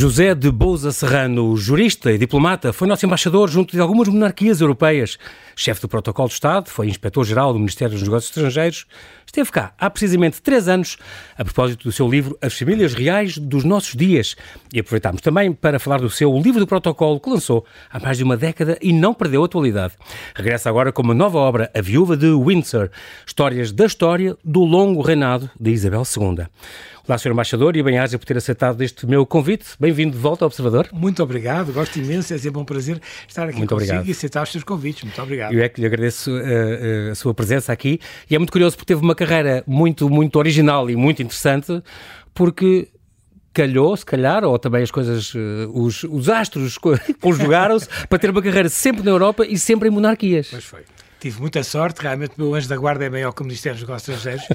José de Bouza Serrano, jurista e diplomata, foi nosso embaixador junto de algumas monarquias europeias. Chefe do Protocolo de Estado, foi inspetor-geral do Ministério dos Negócios Estrangeiros. Esteve cá há precisamente três anos, a propósito do seu livro As Famílias Reais dos Nossos Dias. E aproveitámos também para falar do seu livro do protocolo que lançou há mais de uma década e não perdeu a atualidade. Regressa agora com uma nova obra, A Viúva de Windsor, histórias da história do longo reinado de Isabel II. Olá, Sr. Embaixador, e bem-aja por ter aceitado este meu convite. Bem-vindo de volta ao Observador. Muito obrigado, gosto imenso, é sempre um prazer estar aqui muito consigo obrigado. e aceitar os seus convites. Muito obrigado. Eu é que lhe agradeço uh, uh, a sua presença aqui e é muito curioso porque teve uma carreira muito, muito original e muito interessante, porque calhou, se calhar, ou também as coisas, uh, os, os astros conjugaram-se para ter uma carreira sempre na Europa e sempre em monarquias. Pois foi. Tive muita sorte, realmente o meu anjo da guarda é maior que o Ministério dos Negócios Estrangeiros.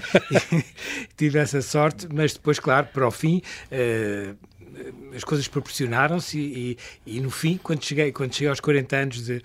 Tive essa sorte, mas depois, claro, para o fim, uh, as coisas proporcionaram-se e, e, e, no fim, quando cheguei, quando cheguei aos 40 anos de,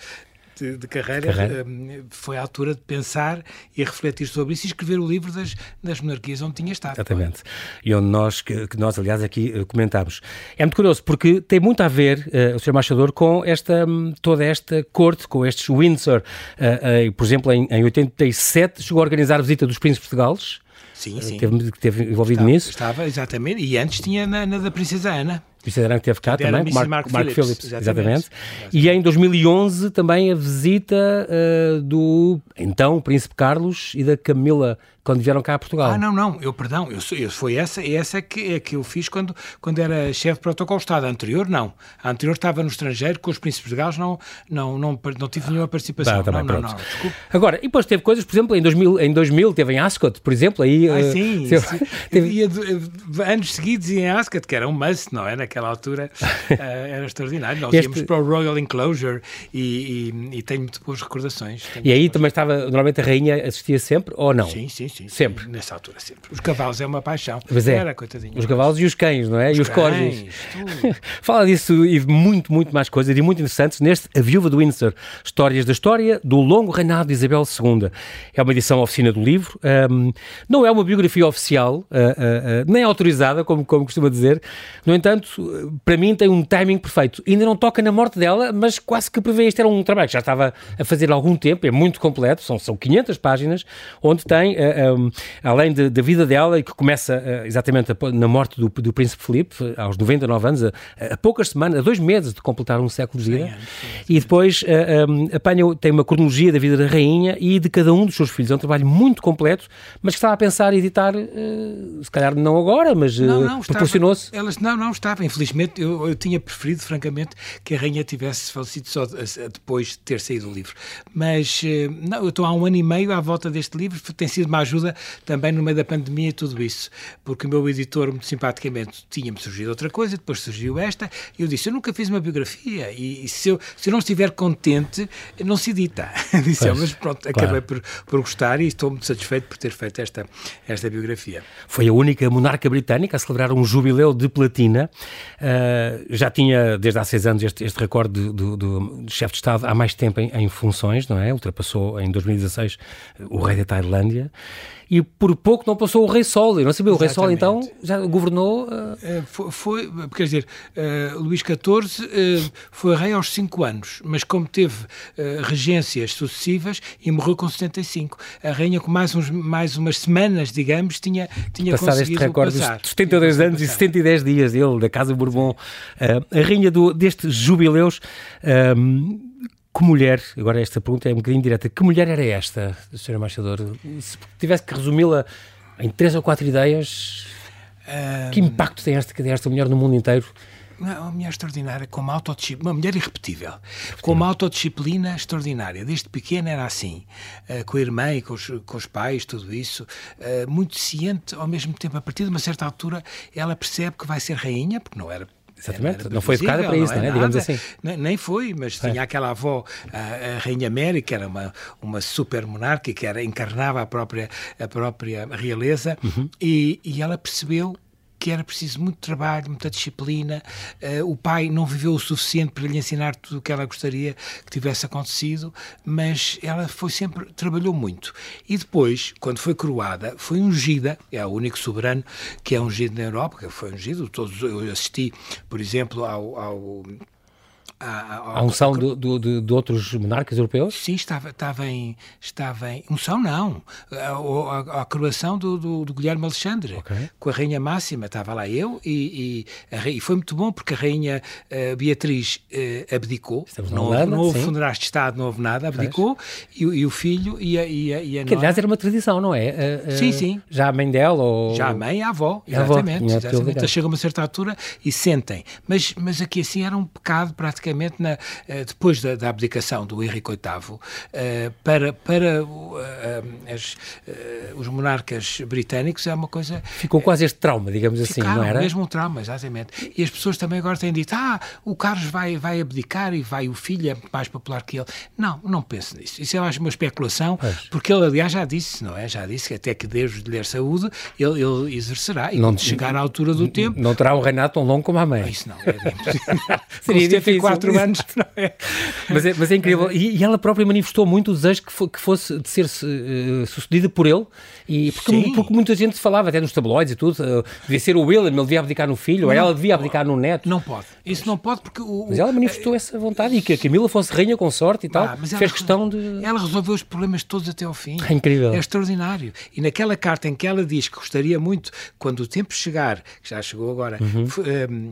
de, de carreira, carreira. Um, foi a altura de pensar e refletir sobre isso e escrever o livro das, das monarquias onde tinha estado. Exatamente. E onde nós, que, que nós aliás, aqui uh, comentámos. É muito curioso porque tem muito a ver, uh, o Sr. Embaixador, com esta, um, toda esta corte, com estes Windsor. Uh, por exemplo, em, em 87 chegou a organizar a visita dos príncipes de Gales. Sim, sim. Teve, teve envolvido estava, nisso. Estava, exatamente. E antes tinha na, na da Princesa Ana. Princesa Ana que teve cá também, Mark, Mark, Mark Phillips, Phillips, exatamente. exatamente. E em 2011 também a visita uh, do então Príncipe Carlos e da Camila quando vieram cá a Portugal. Ah, não, não, eu, perdão, eu, eu, foi essa, essa é que, é que eu fiz quando, quando era chefe de protocolo Estado. A anterior, não. A anterior estava no estrangeiro, com os príncipes de Gales, não, não, não, não tive nenhuma participação. Tá, não, também, não, não, desculpe. Agora, e depois teve coisas, por exemplo, em 2000, em 2000 teve em Ascot, por exemplo, aí... Ah, uh, sim, teve, sim. Teve... De, anos seguidos em Ascot, que era um must, não é? Naquela altura uh, era extraordinário. Nós este... íamos para o Royal Enclosure e, e, e tenho muito boas recordações. E aí boas... também estava, normalmente a rainha assistia sempre, ou não? Sim, sim, sim. Sempre? Nessa altura sempre. Os cavalos é uma paixão. Pois é. Era, coitadinho. Os cavalos e os cães, não é? Os e os corgis. Tudo. Fala disso e muito, muito mais coisas e muito interessantes neste A Viúva do Windsor. Histórias da história do longo reinado de Isabel II. É uma edição oficina do livro. Um, não é uma biografia oficial, uh, uh, uh, nem autorizada, como, como costuma dizer. No entanto, para mim tem um timing perfeito. Ainda não toca na morte dela, mas quase que prevê. Este era um trabalho que já estava a fazer há algum tempo, é muito completo, são, são 500 páginas, onde tem, um, além de, da vida dela, e que começa uh, exatamente a, na morte do, do Príncipe Filipe, aos 99 anos, a, a, poucas semanas, a dois meses de completar um século de vida. Sim, sim, e depois uh, um, apanha, tem uma cronologia da vida da rainha e de cada um dos seus filhos. É um trabalho muito completo, mas que estava a pensar editar, uh, se calhar não agora, mas proporcionou-se. Elas não, não estava. Infelizmente, eu, eu tinha preferido, francamente, que a rainha tivesse falecido só depois de ter saído o livro. Mas não, eu estou há um ano e meio à volta deste livro, tem sido uma ajuda também no meio da pandemia e tudo isso, porque o meu editor, muito simpaticamente, tinha-me surgido outra coisa, depois surgiu esta, e eu disse, eu nunca fiz uma biografia, e, e se, eu, se eu não estiver contente, não se edita. disse, pois, mas pronto, claro. acabei por, por gostar e estou muito satisfeito por ter feito esta, esta biografia. Foi a única monarca britânica a celebrar um jubileu de platina, uh, já tinha desde há seis anos este, este recorde do, do, do chefe de Estado há mais tempo em, em funções, não é? Ultrapassou em 2016 o rei da Tailândia, e por pouco não passou o Rei Sol. Eu não sabia, o Rei Sol então já governou. Uh... Foi, foi, quer dizer, uh, Luís XIV uh, foi rei aos 5 anos, mas como teve regências sucessivas e morreu com 75. A rainha, com mais, uns, mais umas semanas, digamos, tinha, tinha Passado conseguido este recorde passar. dos 72 anos e 72 dias dele, da Casa Bourbon. a rainha do, destes jubileus. Que mulher, agora esta pergunta é um bocadinho direta, que mulher era esta, Sr. Embaixador? Se tivesse que resumi-la em três ou quatro ideias, um... que impacto tem esta, esta mulher no mundo inteiro? Uma mulher extraordinária, com uma autodisciplina, uma mulher irrepetível, com uma autodisciplina extraordinária. Desde pequena era assim, uh, com a irmã e com os, com os pais, tudo isso, uh, muito ciente, ao mesmo tempo, a partir de uma certa altura, ela percebe que vai ser rainha, porque não era Exatamente, não foi educada para isso, não é? Nada, Digamos assim. Nem foi, mas é. tinha aquela avó, a, a, Rainha Mary, que era uma, uma super monarca, que era, encarnava a própria, a própria realeza, uhum. e, e ela percebeu que era preciso muito trabalho, muita disciplina. Uh, o pai não viveu o suficiente para lhe ensinar tudo o que ela gostaria que tivesse acontecido, mas ela foi sempre, trabalhou muito. E depois, quando foi coroada, foi ungida, é o único soberano que é ungido na Europa, que foi ungido, todos, eu assisti, por exemplo, ao, ao a, a, unção do, do, de, de, outros monarcas europeus? Sim, estava, estava, em, estava em. Unção não. A, a, a coroação do, do, do, Guilherme Alexandre, okay. com a Rainha Máxima. Estava lá eu e, e, e foi muito bom porque a Rainha uh, Beatriz uh, abdicou. Estamos não, Holanda, não houve funerais de Estado, não houve nada, abdicou. E, e, o filho e a, e a, e a Que aliás era uma tradição, não é? Uh, sim, sim. Já a mãe dela ou. Já a mãe e a avó, exatamente. A avó, exatamente. Chega a uma certa altura e sentem. Mas, mas aqui assim era um pecado praticamente praticamente na, eh, depois da, da, abdicação do Henrique VIII, eh, para, para eh, as, os monarcas britânicos é uma coisa... Ficou quase este trauma, digamos assim, não era? mesmo um trauma, exatamente. E as pessoas também agora têm dito, ah, o Carlos vai, vai abdicar e vai o filho é mais popular que ele. Não, não penso nisso. Isso é mais uma especulação, pois. porque ele, aliás, já disse, não é? Já disse que até que Deus lhe der saúde, ele, ele exercerá. E não, quando chegar à altura do tempo... Não terá um reinado tão longo como a mãe. Isso não, é Seria difícil quatro anos, não é? Mas é, mas é incrível. E, e, ela própria manifestou muito o desejo que, que fosse de ser uh, sucedida por ele, e porque, porque, muita gente falava, até nos tabloides e tudo, uh, devia ser o William, ele devia abdicar no filho, não, ou ela devia abdicar no neto. Não pode. Isso não pode porque o. Mas ela manifestou essa vontade e que a Camila fosse rainha com sorte e tal. Ah, fez questão de. Ela resolveu os problemas todos até ao fim. É incrível. É extraordinário. E naquela carta em que ela diz que gostaria muito, quando o tempo chegar, que já chegou agora, uhum. uh,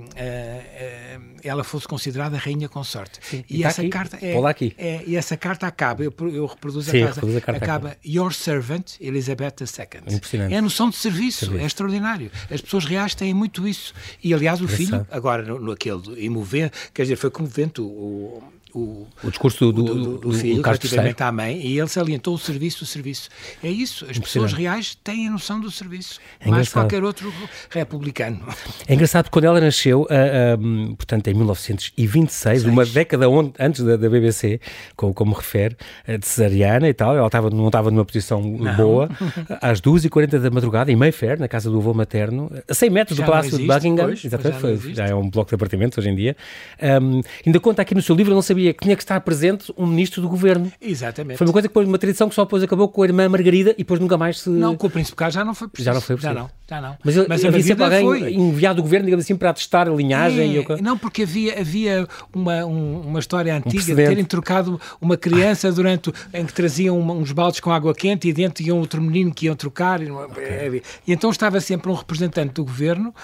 ela fosse considerada rainha consorte. Sim. E, e tá essa aqui, carta é, aqui. é, e essa carta acaba, eu, eu reproduzo Sim, a, casa, a carta acaba aqui. Your Servant Elizabeth II. É a noção de serviço, serviço, é extraordinário. As pessoas reais têm muito isso. E aliás o filho, agora no, no aquele imovente, quer dizer, foi comovente o, o, o discurso do, do, do, do filho relativamente à mãe e ele salientou o serviço, o serviço. É isso, as pessoas reais têm a noção do serviço, é mais qualquer outro republicano. É engraçado, quando ela nasceu, uh, uh, portanto em 1926, Seis. uma década onde, antes da, da BBC, como, como refere, uh, de cesariana e tal, ela estava, não estava numa posição não. boa, às 2h40 da madrugada, em Mayfair, na casa do avô materno, a 100 metros já do Palácio existe, de Buckingham, pois, exatamente, já, foi, já é um bloco de apartamentos hoje em dia. Um, ainda conta aqui no seu livro, não sabia sabia que tinha que estar presente um ministro do governo. Exatamente. Foi uma coisa que depois, uma tradição que só depois acabou com a irmã Margarida e depois nunca mais se. Não, com o Príncipe Carlos já não foi preciso. Já não foi preciso. Já não, já não. Mas, Mas havia sempre alguém foi... enviado do governo, digamos assim, para atestar a linhagem. É, Não, porque havia, havia uma, um, uma história antiga um de terem trocado uma criança durante em que traziam uns baldes com água quente e dentro iam outro menino que iam trocar. E, okay. e então estava sempre um representante do governo,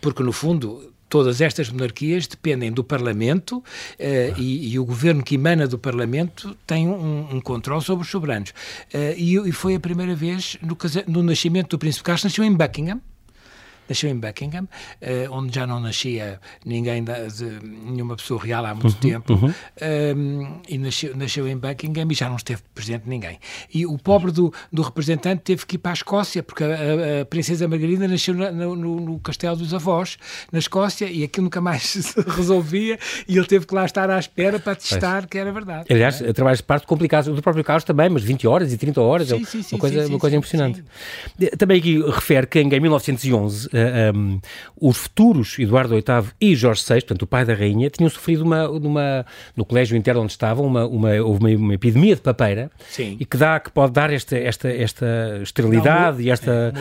porque no fundo todas estas monarquias dependem do Parlamento uh, e, e, o governo que emana do Parlamento tem um, um controle sobre os soberanos. Uh, e, e, foi a primeira vez no, no nascimento do Príncipe Carlos, nasceu em Buckingham, nasceu em Buckingham, uh, onde já não nascia ninguém nenhuma pessoa real há muito uhum, tempo, uhum. Um, e nasceu, nasceu em Buckingham e já não esteve presente ninguém. E o pobre do, do representante teve que ir para a Escócia, porque a, a, princesa Margarida nasceu na, no, no, castelo dos avós, na Escócia, e aquilo nunca mais se resolvia, e ele teve que lá estar à espera para testar que era verdade. Aliás, é? trabalhos de parte complicados, do próprio Carlos também, mas 20 horas e 30 horas, sim, é sim, sim, uma coisa, uma coisa impressionante. Também aqui refere que em 1911 um, os futuros Eduardo VIII e Jorge VI, portanto o pai da rainha, tinham sofrido uma, uma no colégio interno onde estavam, uma, uma, houve uma, uma epidemia de papeira Sim. e que dá que pode dar esta, esta, esta esterilidade e esta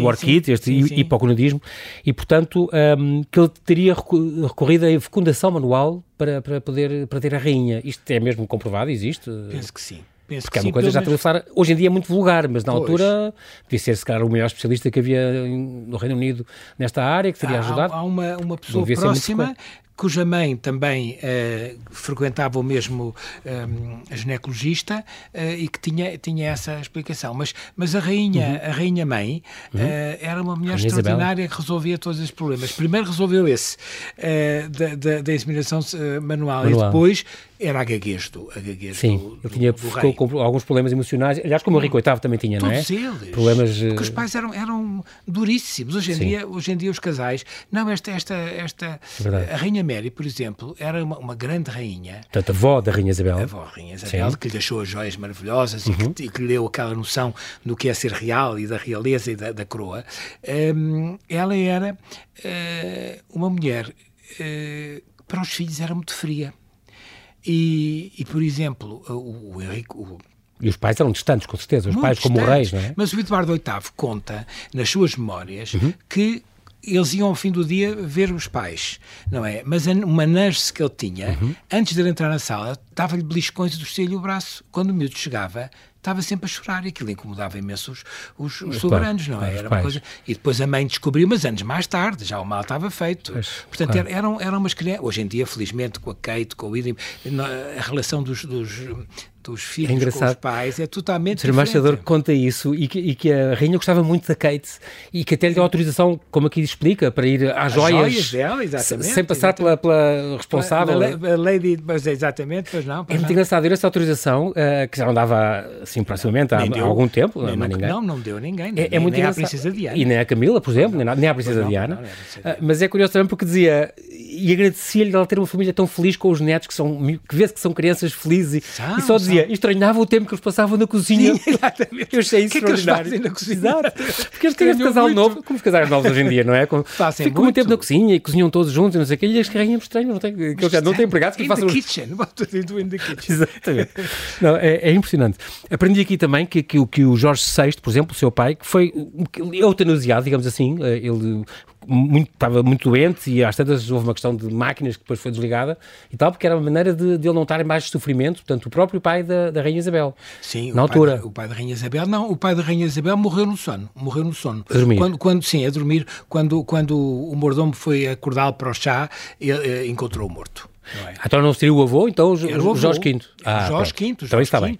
o orquite, este sim, hipoconadismo e portanto um, que ele teria recorrido à fecundação manual para, para poder para ter a rainha. Isto é mesmo comprovado? Existe? Penso que sim. Penso Porque é uma coisa já menos... hoje em dia é muito vulgar, mas na pois. altura devia ser, se calhar, o melhor especialista que havia no Reino Unido nesta área, que teria ajudado. Há, há uma, uma pessoa próxima cuja mãe também uh, frequentava o mesmo um, eh, ginecologista uh, e que tinha, tinha essa explicação. Mas, mas a rainha, uhum. a rainha mãe uhum. uh, era uma mulher extraordinária Isabel. que resolvia todos os problemas. Primeiro resolveu esse da, da, da inseminação manual, manual, e depois era a gaguez do, a gaguez Sim, do, ele tinha, do ficou com alguns problemas emocionais. Aliás, como o Henrique VIII também tinha, não é? Todos eles. Problemas... Porque os pais eram, eram duríssimos. Hoje em, dia, hoje em dia os casais... Não, esta, esta, esta é a rainha Mary, por exemplo, era uma, uma grande rainha. Portanto, a avó da Rainha Isabel. A avó da Rainha Isabel, Sim. que lhe deixou as joias maravilhosas uhum. e, que, e, que, lhe deu aquela noção do que é ser real e da realeza e da, da coroa. Um, ela era uh, uma mulher uh, para os filhos era muito fria. E, e por exemplo, o, o Henrique. O, e os pais eram distantes, com certeza, os Muito pais como reis, não é? Mas o Eduardo VIII conta, nas suas memórias, uhum. que eles iam ao fim do dia ver os pais, não é? Mas uma nurse que ele tinha, uhum. antes de ele entrar na sala, dava-lhe beliscões e torcia-lhe o braço. Quando o miúdo chegava, estava sempre a chorar e aquilo incomodava imenso os, os, os soberanos, não é? Era uma coisa... E depois a mãe descobriu, mas anos mais tarde, já o mal estava feito. Pois, Portanto, claro. eram, eram umas crianças. Hoje em dia, felizmente, com a Kate, com o William, a relação dos, dos dos filhos é engraçado. com os pais é totalmente diferente. O embaixador conta isso e que, e que, a rainha gostava muito da Kate e que até lhe deu autorização, como aqui explica, para ir às joias, joias dela, exatamente, sem passar Pela, pela responsável. A, lady, mas exatamente, pois não. Pois é muito não. engraçado, deu essa autorização, uh, que já não dava assim proximamente há, há, algum tempo, nem, não, ninguém. Não, não deu ninguém, é, é muito nem engraçado. Princesa Diana. E nem a Camila, por exemplo, nem, nem a Princesa não, Diana. Não, uh, mas é curioso também porque dizia, e agradecia-lhe ela ter uma família tão feliz com os netos, que, são, que vê-se que são crianças felizes, são, e só dizia, são. estranhava o tempo que eles passavam na cozinha. Sim, exatamente. Eu achei isso extraordinário. Que, que na cozinha? Exato. Porque eles têm este casal muito. novo, como os casais novos hoje em dia, não é? Com, ficam muito tempo na cozinha e cozinham todos juntos e não sei o quê, e as carrinhas estranham, não tem, que eles já não têm empregados que in façam... The kitchen. in the kitchen. Exatamente. Não, é, é, impressionante. Aprendi aqui também que, que, que o Jorge VI, por exemplo, o seu pai, que foi eutanasiado, digamos assim, eh, ele muito, estava muito doente e às tantas houve uma questão de máquinas que depois foi desligada e tal, porque era uma maneira de, de ele não estar em mais sofrimento, portanto, o próprio pai da, da Rainha Isabel. Sim, na o altura. Pai, o pai da Rainha Isabel, não, o pai da Rainha Isabel morreu no sono, morreu no sono. A dormir. Quando, quando, sim, a dormir, quando, quando o mordomo foi acordá-lo para o chá, ele, ele encontrou-o morto. Não é? Então não seria o avô, então o, Jorge V. Ah, Jorge V. Então está bem.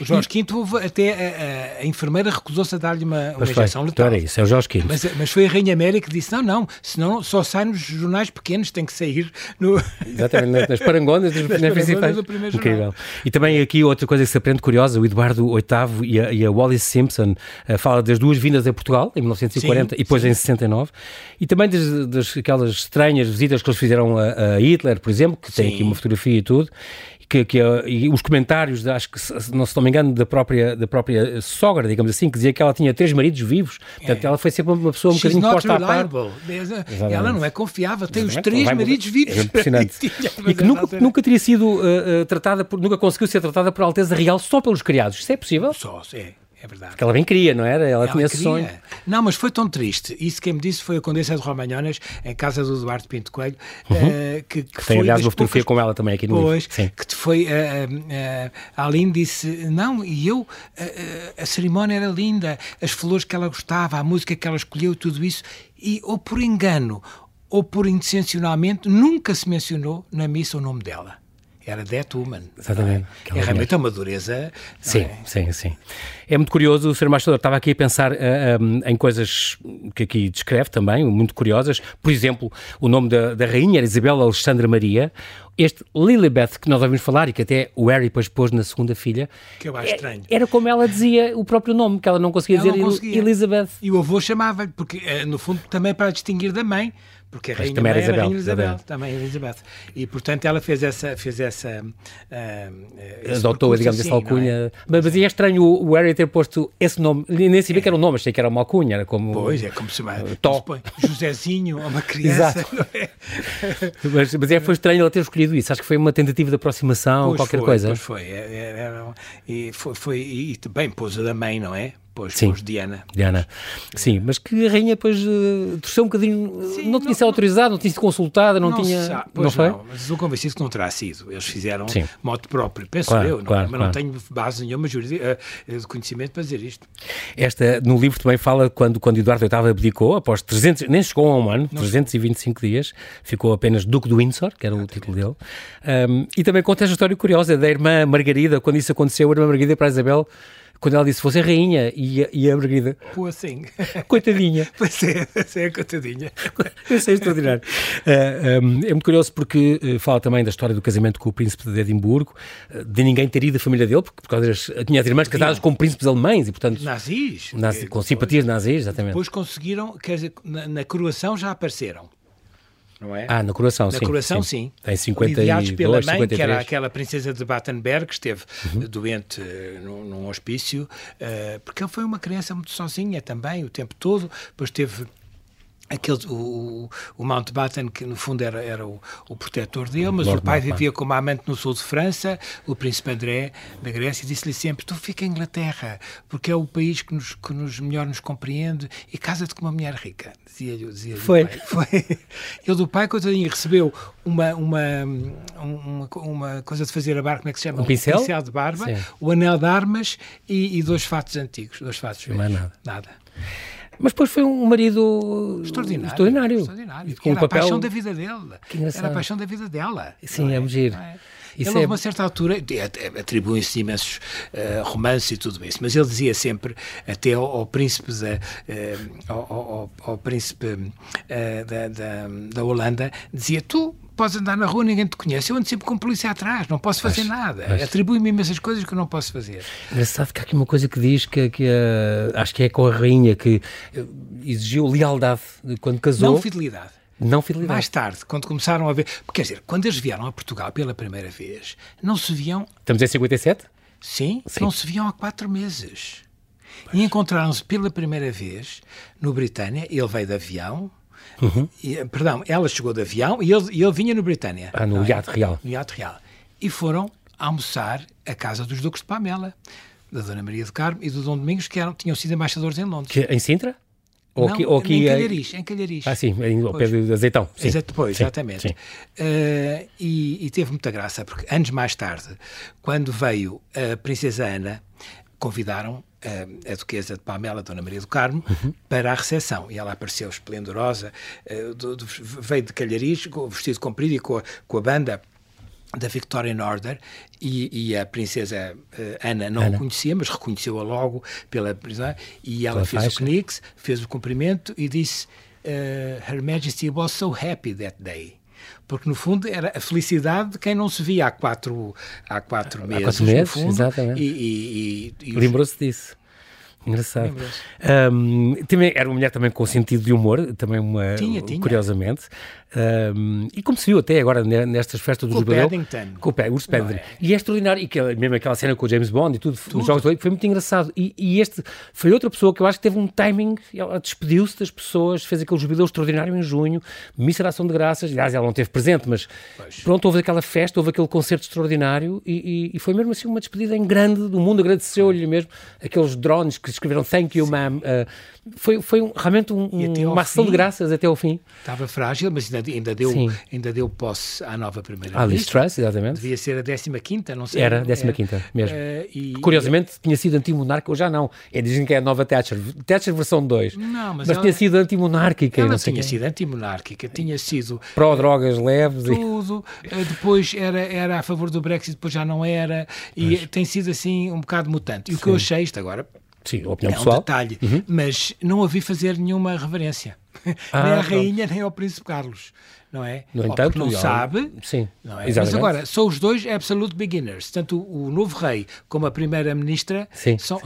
O Jorge V, houve, até a, a, enfermeira recusou-se a dar-lhe uma, uma injeção letal. Então era isso, é o Jorge V. Mas, mas foi a Rainha América que disse, não, não, senão só sai nos jornais pequenos, tem que sair no... Exatamente, nas parangonas dos nas principais. Do primeiro Incrível. Jornal. E também aqui outra coisa que se aprende curiosa, o Eduardo VIII e a, e a Wallis Simpson uh, fala das duas vindas a Portugal, em 1940 sim, e depois sim. em 69, e também das, das aquelas estranhas visitas que eles fizeram a, a Hitler, por exemplo, que tem sim. aqui uma fotografia e tudo, que, que e os comentários, acho que, se não, se não me engano, da própria, da própria sogra, digamos assim, que dizia que ela tinha três maridos vivos. Portanto, é. ela foi sempre uma pessoa um She's bocadinho posta à parte. Ela não é confiável, tem Exatamente. os três maridos vivos. É impressionante. e que nunca, nunca teria sido uh, tratada, por, nunca conseguiu ser tratada por Alteza Real só pelos criados. Isso é possível? Só, é. É verdade. Porque ela bem queria, não era? Ela, ela tinha esse sonho. Não, mas foi tão triste. Isso quem me disse foi a Condessa de Romanhonas, em casa do Eduardo Pinto Coelho, uhum. uh, que, que, tem, aliás, uma fotografia poucas... com ela também aqui no pois, livro. que foi, uh, uh, a Aline disse, não, e eu, a cerimónia era linda, as flores que ela gostava, a música que ela escolheu, tudo isso, e ou por engano, ou por intencionalmente, nunca se mencionou na missa o nome dela era That Woman. Exatamente. É, é realmente uma dureza. Sim, é? sim, sim. É muito curioso, o Sr. Embaixador estava aqui a pensar uh, eh, um, em coisas que aqui descreve também, muito curiosas. Por exemplo, o nome da, da rainha era Isabel Alexandra Maria. Este Lilibeth que nós ouvimos falar e que até o Harry depois pôs na segunda filha. Que eu acho é, estranho. Era como ela dizia o próprio nome, que ela não conseguia ela dizer não conseguia. Elizabeth. E o avô chamava-lhe, porque eh, no fundo também para distinguir da mãe porque a rainha também era Isabel, rainha Isabel, Isabel, também era Elizabeth. E portanto ela fez essa fez essa uh, adotou, digamos, assim, essa alcunha. É? Mas, mas é estranho o, Harry ter posto esse nome, nem sabia é. que era um nome, achei que era uma alcunha, era como Pois, é como se chama, uh, põe Josézinho, uma criança. Exato. É? mas, mas é foi estranho ela ter escolhido isso. Acho que foi uma tentativa de aproximação, pois qualquer foi, coisa. Pois foi, é, é, e foi, foi e também pôs a da mãe, não é? Pois, Sim. Diana. Diana. Sim, mas que a rainha depois uh, torceu um bocadinho, Sim, não tinha sido autorizada, não tinha sido consultada, não, não tinha... Sabe, não foi? Não, mas estou convencido que não terá sido. Eles fizeram Sim. próprio, penso claro, eu, não, é? claro, mas claro. não tenho base nenhuma eh, de conhecimento para dizer isto. Esta, no livro também fala quando, quando Eduardo VIII abdicou, após 300, nem chegou a um ano, não 325 sei. dias, ficou apenas Duque do Windsor, que era Exatamente. o título dele, um, e também conta esta história curiosa da irmã Margarida, quando isso aconteceu, a irmã Margarida para a Isabel quando ela disse fosse a rainha e a, e a Margarida. Pô, assim. Coitadinha. Pois é, é coitadinha. Isso é extraordinário. Uh, um, é muito curioso porque uh, fala também da história do casamento com o príncipe de Edimburgo, uh, de ninguém ter ido à família dele, porque por causa das, tinha as irmãs casadas com príncipes alemães e, portanto. Nazis. Nazi, com simpatias nazis, exatamente. Depois conseguiram, quer dizer, na, na coroação já apareceram. Não é? Ah, na coroação, na sim. Na coroação, sim. sim. Tem 52, Lidiados pela mãe, 53. que era aquela princesa de Battenberg, que esteve uhum. doente uh, num, num, hospício, uh, porque ele foi uma criança muito sozinha também, o tempo todo, depois teve aquele, o, o Mountbatten, que no fundo era, era o, o protetor dele, mas Lord o pai vivia como amante no sul de França, o príncipe André da Grécia, disse-lhe sempre, tu fica em Inglaterra, porque é o país que nos, que nos melhor nos compreende, e casa-te com uma mulher rica, dizia-lhe dizia Foi. O pai. Foi. Ele do pai, coitadinho, recebeu uma, uma, uma, uma coisa de fazer a barba, como é que se chama? Um pincel? Um pincel de barba, Sim. o anel de armas e, e dois fatos antigos, dois fatos Não é nada. Nada. Mas depois foi um marido Extraordinário. extraordinário. extraordinário. Com Era um papel... a paixão da vida dele. Era a paixão da vida dela. Sim, é muito giro. É? Isso ele, é- a uma certa altura, atribuem-se imensos uh, romances e tudo isso, mas ele dizia sempre, até ao, ao príncipe, da, uh, ao, ao, ao, príncipe uh, da, da, da, Holanda, dizia: Tu podes andar na rua, ninguém te conhece, eu ando sempre com a polícia atrás, não posso fazer Mas- nada. Atribui-me imensas coisas que eu não posso fazer. Engraçado que há aqui uma coisa que diz que, que eh, acho que é com a rainha que eh, exigiu lealdade quando casou. Não fidelidade. Não fidelidade. Mais tarde, quando começaram a ver. Quer dizer, quando eles vieram a Portugal pela primeira vez, não se viam Estamos em 57? Sim, Sim. não se viam há quatro meses. E encontraram-se pela primeira vez no Britânia. Ele veio de avião. Uhum. E, perdão, ela chegou de avião e ele, ele vinha no Britânia. Ah, no é? iate real. No iate real. E foram almoçar à casa dos Duques de Pamela, da Dona Maria do Carmo e do Dom Domingos, que eram, tinham sido embaixadores em Londres. Que, em Sintra? Ou não, aqui, ou aqui em Calhariz, em Calhariz. Ah, sim, em, ao pé Pois. de Azeitão. Sim. Exato, depois, Sim, exatamente. sim. Eh, e, e teve muita graça, porque anos mais tarde, quando veio a Princesa Ana, convidaram eh, a Duquesa de Pamela, Dona Maria do Carmo, Uhum. para a recepção. E ela apareceu esplendorosa, eh, do- do- veio de Calhariz, vestido comprido e com a, com a banda da Victorian Order e, e a princesa eh, Ana não Ana. o conhecia, mas reconheceu-a logo pela prisão e ela Pela fez faixa. o Knix, fez o cumprimento e disse eh, Her Majesty was so happy that day. Porque, no fundo, era a felicidade de quem não se via há quatro, há quatro meses. quatro no meses, fundo, exatamente. E, e, e, e Lembrou-se disso. Engraçado. Ahm, também, era uma mulher também com sentido de humor, também uma, Tinha, tinha. curiosamente. Ahm, e como se viu até agora ne- nestas festas do Com o jubileu. Paddington. Com o Paddington. é? E é extraordinário. E que, mesmo aquela cena com o James Bond e tudo, nos Jogos do foi muito engraçado. E, e este foi outra pessoa que eu acho que teve um timing. Ela despediu-se das pessoas, fez aquele jubileu extraordinário em junho, missa de ação de graças. Aliás, ela não teve presente, mas Pois. pronto, houve aquela festa, houve aquele concerto extraordinário e, e- e foi mesmo assim uma despedida em grande do mundo. Agradeceu-lhe mesmo aqueles drones que escreveram Thank you, ma'am. Uh, foi foi um- realmente um, E uma ação de graças até ao fim. Estava frágil, mas ainda, ainda, deu, Sim. ainda deu posse à nova A primeira-ministra. Truss, exatamente. Devia ser a 15 não sei. Era, 15ª mesmo. Eh, e- Curiosamente, tinha sido antimonárquica, ou já não. É, dizem que é a nova Thatcher. Thatcher versão 2. Não, mas mas ela- tinha sido antimonárquica. e Ela não sei tinha sido antimonárquica, tinha sido Pró-drogas leves. E... tudo, eh, depois era, era a favor do Brexit, depois já não era, e tem sido assim um bocado mutante. E o que eu achei, isto agora Sim, opinião é um pessoal. Uhum. detalhe, mas não a vi fazer nenhuma reverência. Ah, nem à pronto. rainha, nem ao príncipe Carlos, não é? No Ou entanto, não sabe, Sim, não é? Mas agora, são os dois absolute beginners. Tanto o, o novo rei como a primeira-ministra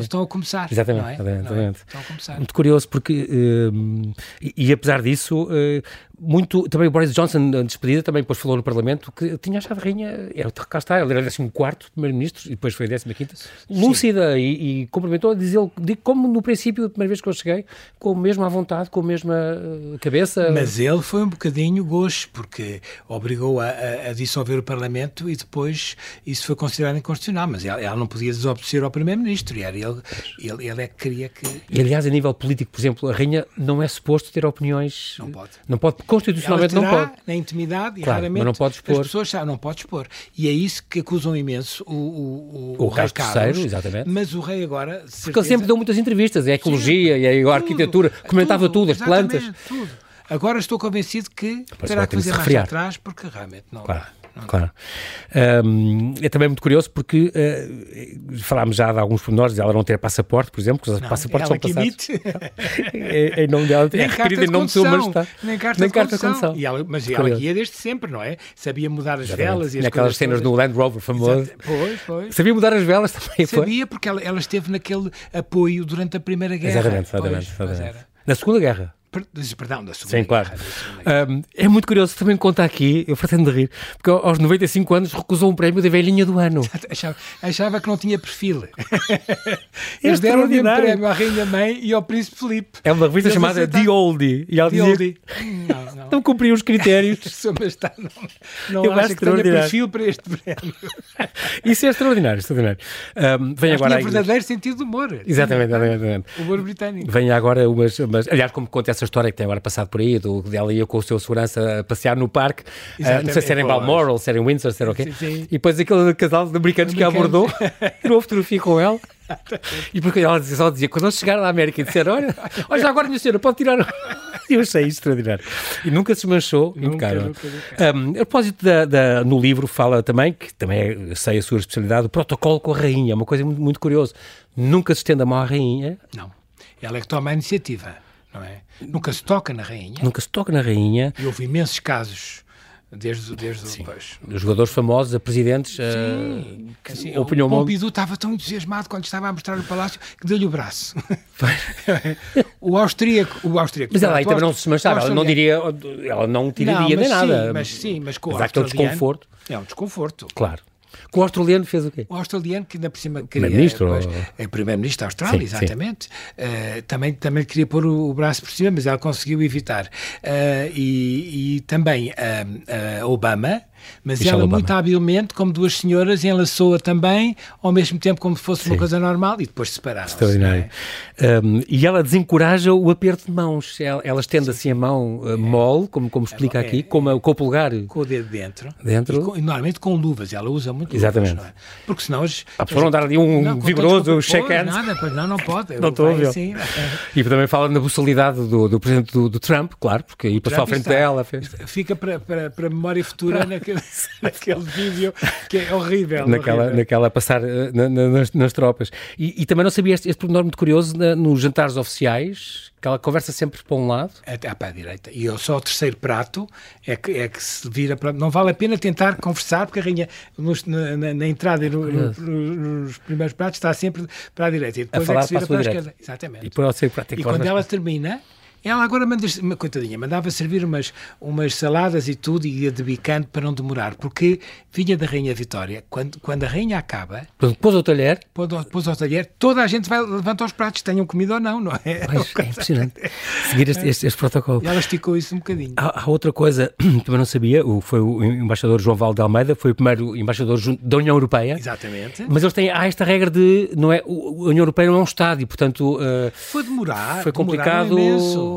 estão a começar. Exatamente, é? exatamente, é? exatamente. Estão a começar. Muito curioso, porque. hum, e, e apesar disso, eh, muito. Também o Boris Johnson, despedida, também depois falou no Parlamento que tinha achado a rainha. Era, cá está, ele era 14 primeiro-ministro e depois foi 15, lúcida e, e cumprimentou, diz ele, de- como no princípio, a primeira vez que eu cheguei, com a mesma vontade, com a mesma eh, cabeça. Mas ele foi um bocadinho gosto, porque obrigou a, a- a dissolver o Parlamento e depois isso foi considerado inconstitucional. Mas ela, ela não podia desobedecer ao Primeiro-Ministro. E era ele, ele, ele é que queria que. E aliás, a nível político, por exemplo, a rainha não é suposto ter opiniões. Não pode. Não pode, constitucionalmente não pode. na intimidade e Claro, raramente mas não pode expor. as pessoas sabem, não pode expor. E é isso que acusam imenso o, o, O rei rei Carlos. terceiro, exatamente. Mas o rei agora. de Porque ele sempre deu muitas entrevistas, é a ecologia Sim, e a tudo, arquitetura, comentava tudo, as exatamente, plantas. Tudo. Agora estou convencido que Pois terá que de fazer mais refriar. atrás, porque realmente não. Claro, não- claro. Ahm, é também muito curioso porque eh, falámos já de alguns pormenores, de ela não ter passaporte, por exemplo, porque os Não, passaportes ela são passados. em, em nome dela, é requerida de em nome seu condução. majestade. Nem carta, Nem de, carta de condução. condução. E ela, mas ela guia desde sempre, não é? Sabia mudar as velas e as Tinha aquelas coisas cenas todas. no Land Rover famoso. Exato. Pois, pois. Sabia mudar as velas também, foi? Sabia porque ela, ela esteve naquele apoio durante a Primeira Guerra. Exatamente, exatamente. Pois, exatamente. Na Segunda Guerra. Perdão, da Segunda Sim, claro. Um, é muito curioso, também conta aqui, eu pretendo rir, porque aos 95 anos recusou um prémio da velhinha do ano. Achava, achava que não tinha perfil. É Eles deram o mesmo prémio à Rainha Mãe e ao Príncipe Felipe. É uma revista chamada The Oldie. E ela The dizia, Oldie. Não, não. não cumpriu os critérios. Está, não não eu acha que tenha perfil para este prémio. Isso é extraordinário, extraordinário. Um, vem agora tinha verdadeiro sentido de humor. Exatamente, exatamente. Humor britânico. Vem agora umas, umas... Aliás, como conta essa história que tem agora passado por aí, do, dela ia com o seu segurança a passear no parque, uh, não sei se era em Balmoral, se era em Windsor, se era o quê. Sim, sim. E depois aquele casal de americanos que a abordou, tirou fotografia com ela. E porque ela dizia, só dizia, quando eles chegaram à América e disseram, olha, olha agora minha senhora, pode tirar. Eu achei isso extraordinário. E nunca se manchou, impecável. Nunca, nunca, Um, a propósito, da, da, no livro fala também, que também é, sei a sua especialidade, o protocolo com a rainha, uma coisa muito, muito curiosa. Nunca se estende a mão à rainha. Não. Ela é que toma a iniciativa, não é? Nunca se toca na rainha. Nunca se toca na rainha. E houve imensos casos desde, desde Sim. Depois. Os jogadores famosos, a presidentes, Sim, uh, assim, o, o Pompidou estava tão entusiasmado quando estava a mostrar o palácio que deu-lhe o braço. o austríaco, o austríaco. Mas ela aí também não se manchava, ela não diria, ela não tiraria nem nada. Sim, mas sim, mas com mas o aquele desconforto. É um desconforto. Claro. O australiano fez o quê? O australiano que ainda por cima queria... Primeiro-Ministro? É primeiro-ministro da Austrália, sim, exatamente. Sim. Uh, também, também queria pôr o, o, braço por cima, mas ela conseguiu evitar. Uh, e, e, também uh, Obama, mas Michelle ela, Obama. muito habilmente, como duas senhoras, enlaçou-a também, ao mesmo tempo como se fosse Sim. uma coisa normal, e depois separaram Extraordinário. É? Um, e ela desencoraja o aperto de mãos. Ela, ela estende assim a mão uh, mole, como, como explica é, aqui, é, com, com o polegar. Com o dedo dentro. Dentro. E, com, e normalmente com luvas. Ela usa muito Exatamente. luvas. É? Porque senão... As, a pessoa não dar ali um não, vigoroso hands. Nada, pois não, não pode. não estou a. Assim, e também fala na buçalidade do, do presidente do, do, Trump, claro, porque aí passou à frente está, dela. Fez... Fica para, para, para memória futura naquele, naquele aquele vídeo que é horrível. Naquela, horrível. naquela passar eh, na, na, nas, nas, tropas. E, e, também não sabia este, este pormenor muito curioso na, nos jantares oficiais, que ela conversa sempre para um lado. Até para a direita. E eu só o terceiro prato é que, é que se vira para. Não vale a pena tentar conversar, porque a rainha nos, na, na, entrada e no, no, nos primeiros pratos está sempre para a direita. E depois a é que se vira para, a, a esquerda. Exatamente. E, por prato, e quando ela termina ela agora manda, coitadinha, mandava servir umas, umas saladas e tudo e ia debicando para não demorar, porque vinha da Rainha Vitória. Quando, quando a Rainha acaba. Pôs ao talher? Pôs, ao talher, toda a gente vai levantar os pratos, tenham comida ou não, não é? Pois, é impressionante. Seguir este, este, este, protocolo. E ela esticou isso um bocadinho. Há, há outra coisa, também não sabia, o, foi o embaixador João Valde de Almeida, foi o primeiro embaixador da União Europeia. Exatamente. Mas eles têm, há esta regra de, não é, a União Europeia não é um Estado e, portanto. Uh, foi demorar. Foi complicado. Imenso,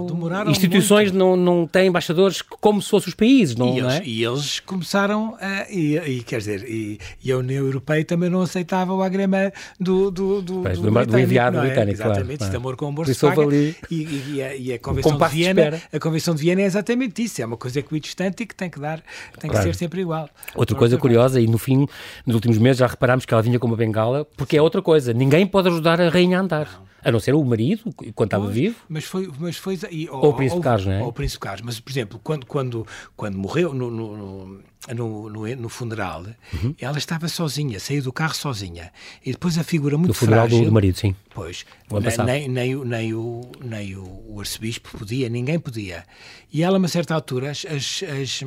instituições não, não têm embaixadores como se fossem os países, não, e não eles, é? E eles começaram a. E, e quer dizer, e, e, a União Europeia também não aceitava o agrema do, do, do, pois, do, do, do enviado é? britânico. Exatamente, claro, isto amor com o bolso paga. Ali... E, a, e a Convenção de Viena, a Convenção de Viena é exatamente isso, é uma coisa equidistante e que tem que dar, tem claro. que ser sempre igual. Outra coisa curiosa, e no fim, nos últimos meses já reparámos que ela vinha com uma bengala, porque é outra coisa, ninguém pode ajudar a rainha a andar. Não. A não ser o marido, quando estava vivo. Mas foi. Mas foi e, ou, ou o Príncipe Carlos, não é? Ou o Príncipe Carlos. Mas, por exemplo, quando, quando, quando morreu no, no, no, no, no funeral, uhum. ela estava sozinha, saiu do carro sozinha. E depois a figura muito No funeral frágil, do, marido, sim. Pois. Nem, nem, nem, o, nem o arcebispo podia, ninguém podia. E ela, a uma certa altura, as, as, as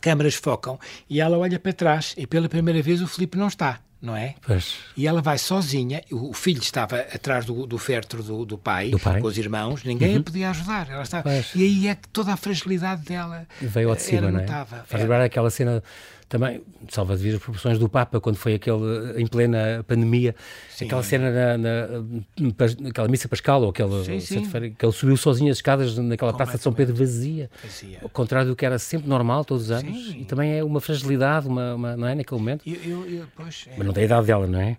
câmaras focam e ela olha para trás e pela primeira vez o Filipe não está não é? Pois. E ela vai sozinha, o filho estava atrás do, do féretro do, do, pai, do, pai, com os irmãos, ninguém uhum. a podia ajudar. Ela estava, e aí é que toda a fragilidade dela veio ao de cima, não é? Faz lembrar aquela cena também, salva de as proporções do Papa, quando foi aquele, em plena pandemia, sim. aquela cena na, na, naquela missa pascal, ou aquela sim, sim. que ele subiu sozinho as escadas naquela praça de São Pedro vazia, vazia, ao contrário do que era sempre normal todos os anos, e também é uma fragilidade, uma, uma, não é, naquele momento. Eu, eu, eu, pois, é. Mas não tem a idade dela, não é? Uh,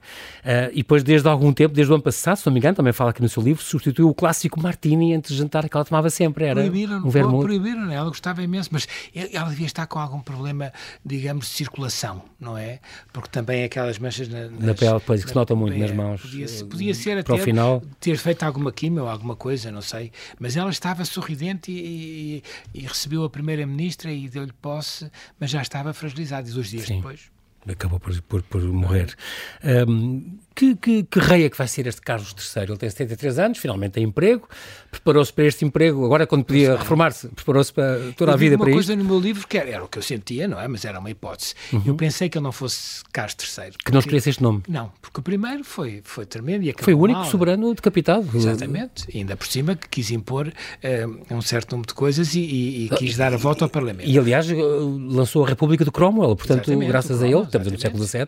e depois, desde algum tempo, desde o ano passado, se não me engano, também fala aqui no seu livro, substituiu o clássico martini entre jantar que ela tomava sempre, era proibiram, um vermute. Proibiram, ela gostava imenso, mas ela devia estar com algum problema, digamos, de circulação, não é? Porque também aquelas manchas na, nas, na pele, pois, que se nota muito nas mãos. Podia, podia ser até final. ter feito alguma quimio ou alguma coisa, não sei. Mas ela estava sorridente e, e, e recebeu a primeira-ministra e deu-lhe posse, mas já estava fragilizada. E dois dias Sim. depois acabou por, por, por morrer. Um, que, que, que, rei é que vai ser este Carlos III? Ele tem 73 anos, finalmente tem emprego, preparou-se para este emprego, agora quando podia reformar-se, preparou-se para toda a vida para isso. uma coisa no meu livro que era, era, o que eu sentia, não é? Mas era uma hipótese. Uhum. Eu pensei que ele não fosse Carlos III. Que não escolhesse este nome? Não, porque o primeiro foi, foi tremendo. E foi o único mal. soberano decapitado. Exatamente. E ainda por cima que quis impor uh, um certo número de coisas e, e, e quis dar a volta ao Parlamento. E aliás eh, lançou a República de Cromwell, portanto, exatamente, graças Cromwell, a ele, estamos no século XVII,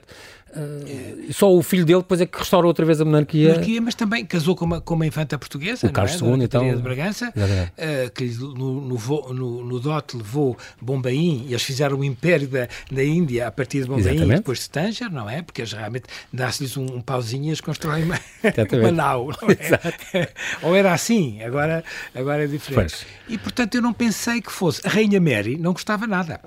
Uh, só o filho dele depois é que restaura outra vez a monarquia. monarquia mas também casou com uma, com uma infanta portuguesa, o Carlos é? II, então. de Bragança, uh, que no, no, no, no, dote levou Bombaim e eles fizeram o império da, da Índia a partir de Bombaim Exatamente. e depois de Tanger, não é? Porque eles realmente dá-se-lhes um, um pauzinho e eles constroem uma, nau. É? Ou era assim, agora, agora é diferente. Pois. E portanto eu não pensei que fosse. A Rainha Mary não gostava nada.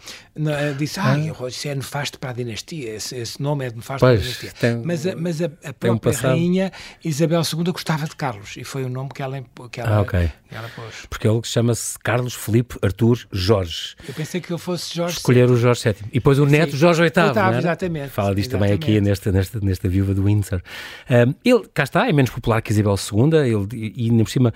Disse, ah, ah. isso é nefasto para a dinastia, esse, esse nome é nefasto pois, tem, mas a, mas a, a própria um rainha Isabel II gostava de Carlos e foi o nome que ela, que ela, ah, okay. que ela pôs. Porque ele chama-se Carlos Felipe Artur Jorge. Eu pensei que ele fosse Jorge Escolher VII. o Jorge VII. E depois o neto Sim. Jorge VIII. Oitavo, exatamente. Fala disto exatamente. também aqui nesta, nesta, nesta viúva do Windsor. Um, ele, cá está, é menos popular que Isabel II ele, e, e por cima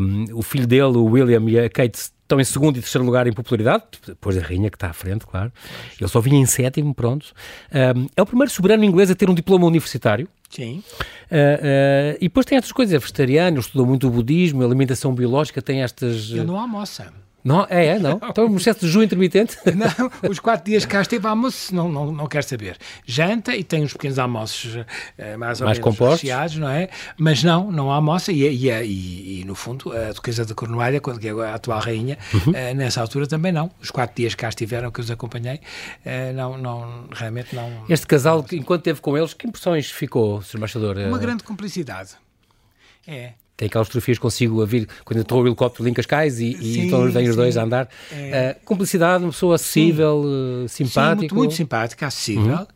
um, o filho dele, o William e a Kate estão em segundo e terceiro lugar em popularidade, depois da rainha que está à frente, claro. Ele só vinha em sétimo, pronto. Um, é o primeiro soberano inglês a ter um diploma universitário. Sim. Uh, uh, e depois tem estas coisas, é vegetariano, estudou muito o budismo, a alimentação biológica, tem estas... Ele não almoça. Não, é, é, não. Então, um excesso de jejum intermitente? Não, os quatro dias que cá esteve almoço, não, não, não quer saber. Janta e tem uns pequenos almoços uh, mais ou mais menos recheados, não é? Mas não, não almoça e, e, e, e, no fundo, a duquesa de Cornualha, que é a atual rainha, uhum. uh, nessa altura também não. Os quatro dias que cá estiveram, que os acompanhei, uh, não, não, realmente não... Este casal, enquanto esteve com eles, que impressões ficou, Sr. Embaixador? Uma grande cumplicidade. É. Tem aquelas fotografias consigo a vir quando estou o helicóptero em Cascais e, sim, e então vêm os dois a andar. É. Uh, cumplicidade, uma pessoa acessível, uh, simpática. Sim, muito, muito simpática, acessível. Uhum.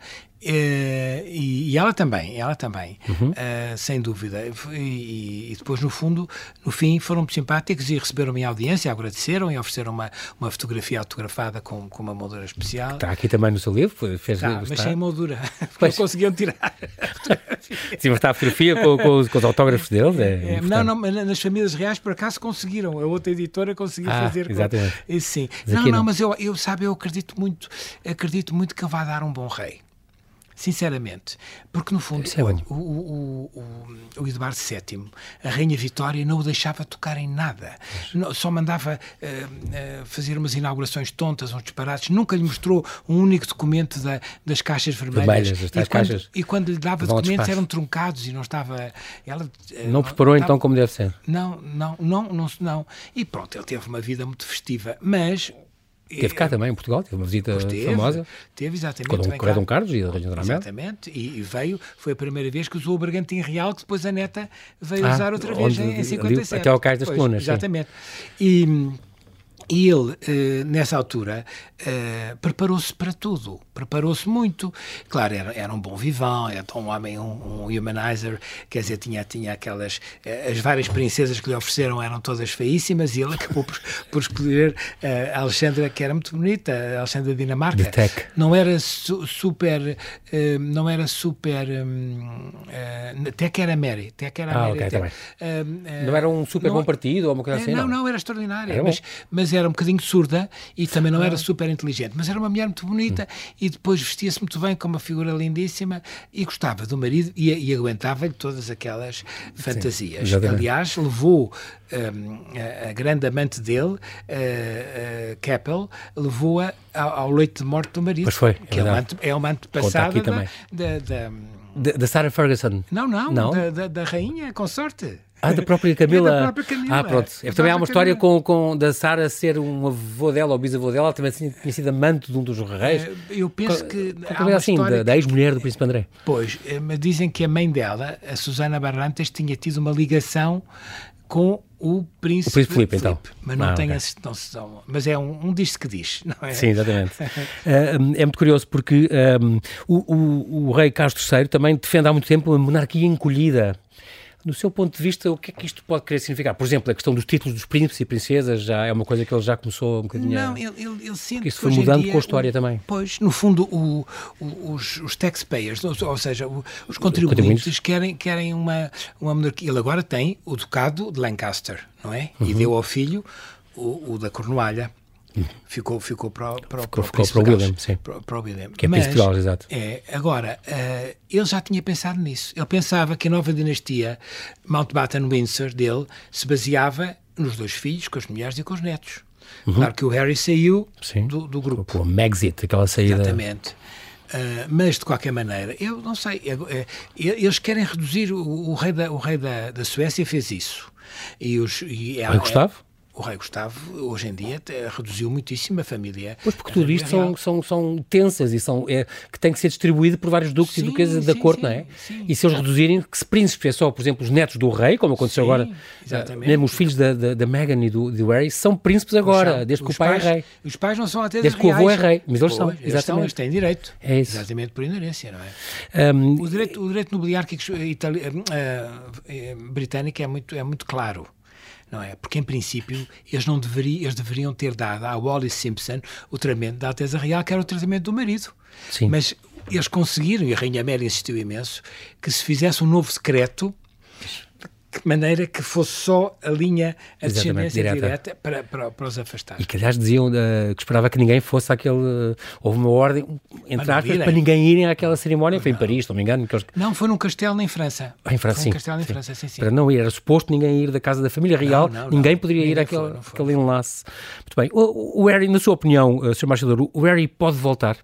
Uh, e, e, ela também, ela também, uhum. uh, sem dúvida. E, e, depois, no fundo, no fim, foram muito simpáticos e receberam-me audiência, agradeceram e ofereceram uma, uma fotografia autografada com, com uma moldura especial. Está aqui também no seu livro? Fez, tá, mas sem moldura, pois. não conseguiam tirar Sim, mas está a fotografia com, com, com os autógrafos deles? É, é, não, não, nas famílias reais, por acaso, conseguiram. A outra editora conseguiu ah, fazer. Exatamente. Com, sim. Mas não, não, não, mas eu, eu, sabe, eu acredito muito, acredito muito que vai dar um bom rei sinceramente. Porque, no fundo, é o, o, o, o, Eduardo VII, a Rainha Vitória, não o deixava tocar em nada. Não, só mandava uh, uh, fazer umas inaugurações tontas, uns disparates. Nunca lhe mostrou um único documento da, das caixas vermelhas. vermelhas e, quando, caixas e quando lhe dava documentos eram truncados e não estava... Ela, uh, não preparou então como deve ser? Não, não, não, não, não. E pronto, ele teve uma vida muito festiva. Mas Teve cá também, em Portugal, teve uma visita teve, famosa. Teve, exatamente. Com o Correio Dom Carlos e a Rainha Dona Exatamente, e, e, veio, foi a primeira vez que usou o Bergantim Real, que depois a neta veio ah, usar outra vez em, em 57. até ao Cais das Colunas. Exatamente. E e ele, eh, nessa altura, eh, preparou-se para tudo, preparou-se muito. Claro, era, era um bom vivão, era um homem, um, um humanizer, quer dizer, tinha, tinha aquelas. Eh, as várias princesas que lhe ofereceram eram todas feíssimas e ele acabou por, por escolher a Alexandra, que era muito bonita, a Alexandra Dinamarca. Tech. Não era su, super. não era super. Um, tech era Mary. Tech era ah, Mary. Okay, tá não era um super não, bom partido ou uma coisa assim? Não, não, não era extraordinária. Era mas, mas era um bocadinho surda e também não era super inteligente, mas era uma mulher muito bonita hum. e depois vestia-se muito bem com uma figura lindíssima e gostava do marido e, e aguentava-lhe todas aquelas fantasias. Sim, Aliás, levou um, a, a, grande amante dele, uh, uh, Keppel, levou-a ao, ao, leito de morte do marido. Pois foi, que é, uma, é uma antepassada da, da, da, da Sarah Ferguson. Não, não, não? Da, da, da rainha consorte. Ah, da própria Camila. É da própria Camila. Ah, pronto. É, também há uma história com, com da Sara ser um avô dela ou bisavô dela, também tinha sido amante de um dos reis. É, eu penso que. Há uma assim, da, da ex-mulher do Príncipe André. Pois, eh, mas dizem que a mãe dela, a Susana Barrantes, tinha tido uma ligação com o príncipe, o príncipe Filipe, então. Mas não ah, tem okay. não, Mas é um, um diz que diz, não é? Sim, exatamente. uh, é muito curioso porque um, o, o, o, rei Carlos III também defende há muito tempo uma monarquia encolhida No seu ponto de vista, o que é que isto pode querer significar? Por exemplo, a questão dos títulos dos príncipes e princesas já é uma coisa que ele já começou um bocadinho Não, a... ele, ele, ele sente Isso que foi mudando dia com a história o- também. Pois, no fundo, o- o- os, os taxpayers, ou, ou seja, os contribuintes contribuintes. querem, querem uma, uma monarquia. Ele agora tem o ducado de Lancaster, não é? Uhum. E deu ao filho o, o da Cornualha. Ficou, ficou para, o- para, o- para, Ficou- o ficou para o. William, sim. Para, para o William. Que é Mas, Gales, exato. É, agora, eh, ele já tinha pensado nisso. Ele pensava que a nova dinastia Mountbatten-Windsor dele se baseava nos dois filhos, com as mulheres e com os netos. Claro que o Harry saiu Uhum. Sim. do, do grupo. Com a Megxit, aquela saída... Exatamente. Ah, mas, de qualquer maneira, eu não sei, é- eles querem reduzir, o, o rei, da, o rei da, da Suécia fez isso. E os, e O rei Gustavo? O rei Gustavo, hoje em dia, reduziu muitíssimo a família. Pois porque tudo isto são, são, são tensas e são, é, que tem que ser distribuído por vários duques e Sim, duquesas da sim, corte, sim, não é? E se eles reduzirem, que se príncipes é só, por exemplo, os netos do rei, como aconteceu agora, exatamente. eh, mesmo os filhos da, da, da Meghan e do, do Harry, são príncipes agora, São. desde que o pai pais- é rei. Os pais não são até Desde que o avô é rei, mas eles são, Pois, eles exatamente. eles têm direito. É isso. Exatamente por inerência, não é? Um, O direito, o direito nobiliário que- itali- eh, eh, britânico é muito, é muito claro. Não é? Porque, em princípio, eles, não deveriam, eles deveriam ter dado à Wallis Simpson o tratamento da Alteza Real, que era o tratamento do marido. Sim. Mas eles conseguiram, e a Rainha Mary insistiu imenso, que se fizesse um novo decreto de maneira que fosse só a linha, a Exatamente, descendência direta. direta, para, para, para os afastar. E que, aliás, diziam eh, que esperava que ninguém fosse àquele. eh, houve uma ordem, entre Para aspas, para ninguém irem àquela cerimónia. Foi em Paris, não me engano. Eles, Não, foi num castelo em França. Ah, em França, foi sim. um castelo em sim. França, sim, sim. Para não ir, era suposto ninguém ir da casa da família real, não, não. ninguém poderia ir Ninguém àquele, foi, foi. enlace. Muito bem. O, o Harry, na sua opinião, uh, Sr. Embaixador, o Harry pode voltar?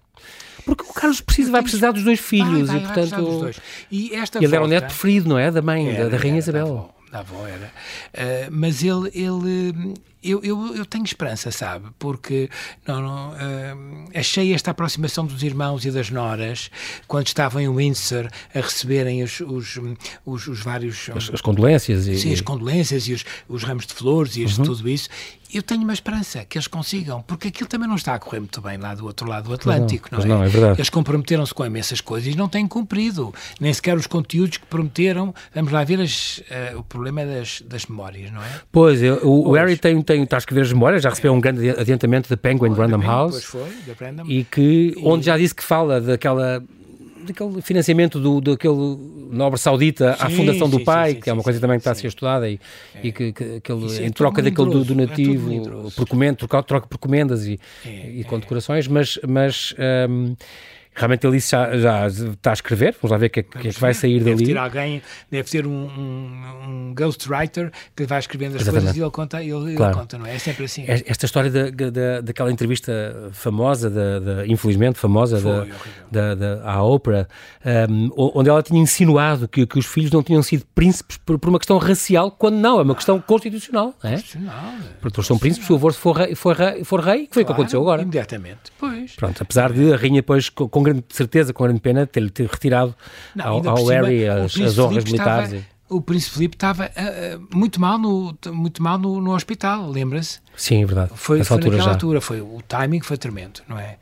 Porque o Carlos precisa, vai precisar dos dois filhos Vai, vai, e, vai precisar dos portanto. dois. E esta Ele era o volta- neto preferido, não é? Da mãe, da, Era, da Rainha era, Isabel. Da avó, da avó era. Eh, mas ele, ele eu, eu, eu tenho esperança, sabe? Porque não, não, eh, achei esta aproximação dos irmãos e das noras quando estavam em Windsor a receberem os, os, os, os vários. As, as condolências e. Sim, as condolências e os, os ramos de flores e Uhum. tudo isso. Eu tenho uma esperança que eles consigam, porque aquilo também não está a correr muito bem lá do outro lado do Atlântico, pois não, é? não, é verdade. Eles comprometeram-se com imensas coisas e não têm cumprido, nem sequer os conteúdos que prometeram. Vamos lá ver as, eh, o problema das, das memórias, não é? Pois, eu- o, o. Harry tem, tem, está a escrever as memórias, já recebeu um grande adiantamento da Penguin Random Pois House. foi, da Brandon. e que onde já disse que fala daquela daquele financiamento do, daquele nobre saudita à Sim, fundação do sim, pai, sim, que é uma coisa também que está a ser estudada e, e que, que aquele, Isso é em troca daquele do é donativo, melindroso. por comendo, troca, troca por comendas e, É, e condecorações, mas, mas hum, realmente ele já, já está a escrever, vamos lá ver o que, é que- que é que vai sair deve dali. ter alguém, deve ter um, um, um ghostwriter que vai escrevendo as Exatamente. coisas e ele conta, ele, ele Claro. conta, não é? É sempre assim. Es- Esta história da, da, daquela entrevista famosa, da, da- infelizmente famosa, Foi da, da, da, à Oprah, um, onde ela tinha insinuado que, que os filhos não tinham sido príncipes por, por uma questão racial, quando não, é uma questão constitucional. Não é? Não, Porque eles são príncipes o avô for rei, for rei, for rei que foi o que claro, aconteceu agora. Imediatamente. Pois. Pronto, apesar de a rainha, depois, com, com grande certeza, com grande pena, ter, ter retirado Não, ao, ao cima, Harry as, as honras Filipe militares. estava- O Príncipe Filipe estava ah, muito mal no, muito mal no, no hospital, lembra-se? Sim, é verdade. Foi, foi altura naquela já. altura, foi, o timing foi tremendo, não é?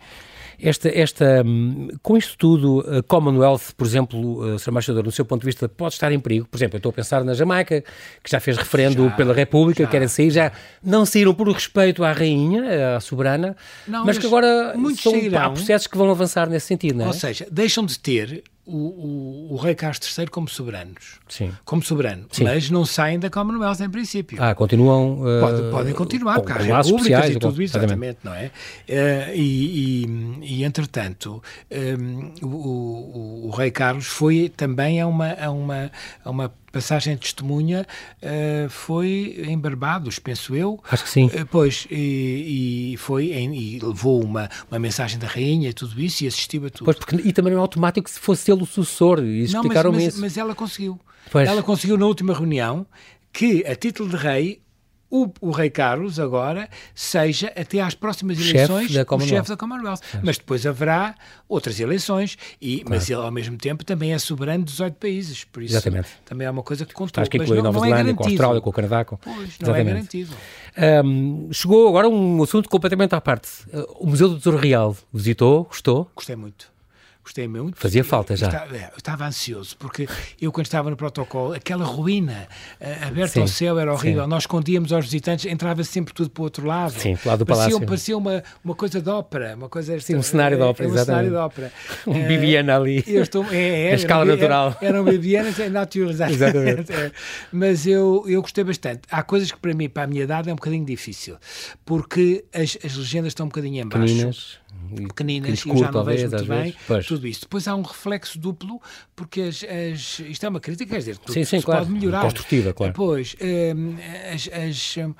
Esta, esta, hum, com isto tudo, a Commonwealth, por exemplo, uh, Sr. Embaixador, no seu ponto de vista, pode estar em perigo. Por exemplo, eu estou a pensar na Jamaica, que já fez referendo Já, pela República, já. querem sair, já não saíram por respeito à rainha, à soberana, Não, mas que agora são, sairão. há processos que vão avançar nesse sentido, não é? Ou seja, deixam de ter o, o, o rei Carlos III como soberanos. Sim. Como soberano, Sim. mas não saem da Commonwealth em princípio. Ah, continuam. uh, Pode- podem continuar, porque há repúblicas e tudo isso, exatamente, não é? Eh, e, e, e, entretanto, um, o, o, o rei Carlos foi também a uma, a uma, a uma passagem de testemunha, eh, foi em Barbados, penso eu. Acho que sim. Eh, Pois, e, e foi em- e levou uma, uma mensagem da rainha e tudo isso e assistiu a tudo. Pois, porque, e também não é automático se fosse ele o sucessor, e Não, mas, mas, isso. mas ela conseguiu. Pois. Ela conseguiu na última reunião que, a título de rei, o, o rei Carlos agora seja até às próximas Chefe eleições da o chefe da Commonwealth. Mas depois haverá outras eleições, e, mas ele ao mesmo tempo também é soberano de 18 países. Por isso Exatamente. também é uma coisa que contou. Acho que inclui a Nova é Zelândia, com a. Austrália, com o Canadá. Com... Pois, não é Exatamente. garantido. Um, chegou agora um assunto completamente à parte. Uh, o Museu do Tesouro Real visitou, gostou? Gostei muito. Gostei muito. Fazia falta já. Eu estava, eu estava ansioso, porque eu, quando estava no protocolo, aquela ruína uh, aberta sim, ao céu era horrível. Sim. Nós escondíamos aos visitantes, entrava sempre tudo para o outro lado. Sim, para lado do palácio. Parecia, parecia uma, uma coisa de ópera, uma coisa... Sim, um cenário de ópera, é, exatamente. Um cenário de ópera. Um Bibiana ali. Eu estou, é, é, a escala era, natural. Era, era um Bibiana natural, exatamente. É. Mas eu, eu gostei bastante. Há coisas que para mim, para a minha idade, é um bocadinho difícil, porque as, as legendas estão um bocadinho em baixo. Pequeninas pequeninas, eu já não vejo muito bem tudo isso. Depois há um reflexo duplo, porque as, as, isto é uma crítica, quer dizer, tudo sim, sim, claro. pode melhorar. Construtiva, claro. Depois, um, as, as um,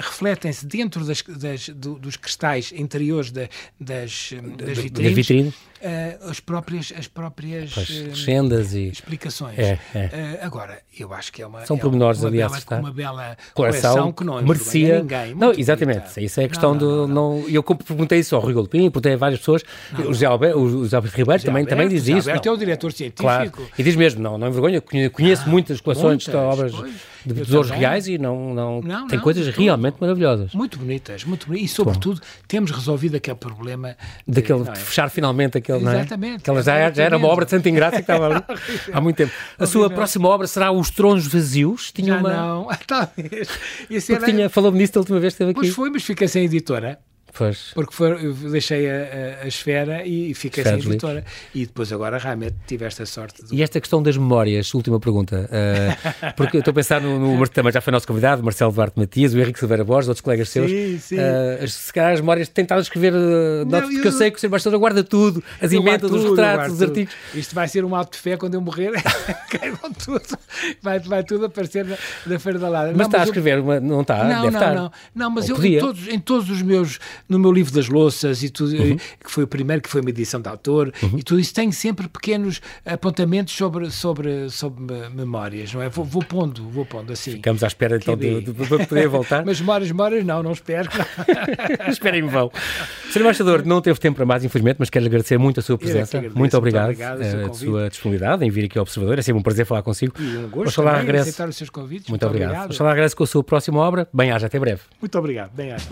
refletem-se dentro das, das, do, dos cristais interiores da, das, das vitrines, vitrine. Uh, as próprias, as próprias legendas e explicações. É, é. Uh, agora, eu acho que é uma, São é pormenores uma, ali bela, uma bela coleção, coleção que não merecia. ninguém. Não, exatamente. Bonita. Isso é a questão não, não, do. Não, não, eu perguntei isso ao Rui Golpim, perguntei a várias pessoas. O José Alberto, o José Alberto Ribeiro também, Alberto, também diz José isso. Alberto é o diretor científico. Claro. E diz mesmo, não, não envergonha, conheço ah, muitas coleções muitas, de obras pois, de tesouros reais e não, não, não tem coisas realmente maravilhosas. Muito bonitas, muito bonitas. E, sobretudo, temos resolvido aquele problema Daquele, é? fechar finalmente aquele, Exatamente. Não é? Aquela já, já era uma obra de Santa Ingraça que estava ali há muito tempo. A sua próxima obra será Os Tronos Vazios? Tinha já uma... não, talvez. Isso era... tinha, falou-me nisso da última vez que esteve aqui. Pois foi, mas fiquei sem editora. Pois. Porque deixei a, a, a esfera e fiquei Esferas sem editora. E depois agora realmente tive esta sorte. Do... E esta questão das memórias, última pergunta. Uh, porque eu estou a pensar no, no, também já foi nosso convidado, Marcelo Duarte Matias, o Henrique Silveira Borges, outros colegas seus. Sim, sim. Uh, se calhar as memórias tentaram escrever uh, notas, porque eu... eu sei que o Sr. Embaixador guarda tudo, as emendas, os retratos, os artigos. Isto vai ser um alto de fé quando eu morrer. Caibam tudo. Vai, vai tudo aparecer na, na Feira da Lada. Mas não, está mas a escrever, eu... uma, não está? Não, Deve não, estar. não. Não, mas eu, em, todos, em todos os meus, no meu livro das louças, e tudo, uhum. que foi o primeiro, que foi uma edição de autor, uhum. e tudo isso tem sempre pequenos apontamentos sobre, sobre, sobre memórias, não é? Vou, vou pondo, vou pondo assim. Ficamos à espera então de, de, de, poder voltar. Mas memórias, memórias, não, não espero. Esperem em vão. Sr. Embaixador, não teve tempo para mais, infelizmente, mas quero agradecer muito a sua presença. Agradeço, muito obrigado, muito obrigado a, a sua disponibilidade em vir aqui ao Observador. É sempre um prazer falar consigo. E um gosto também, regresse. aceitar os seus convites. Muito, muito obrigado. obrigado. Oxalá regresse com a sua próxima obra. Bem-aja, até breve. Muito obrigado. Bem-aja.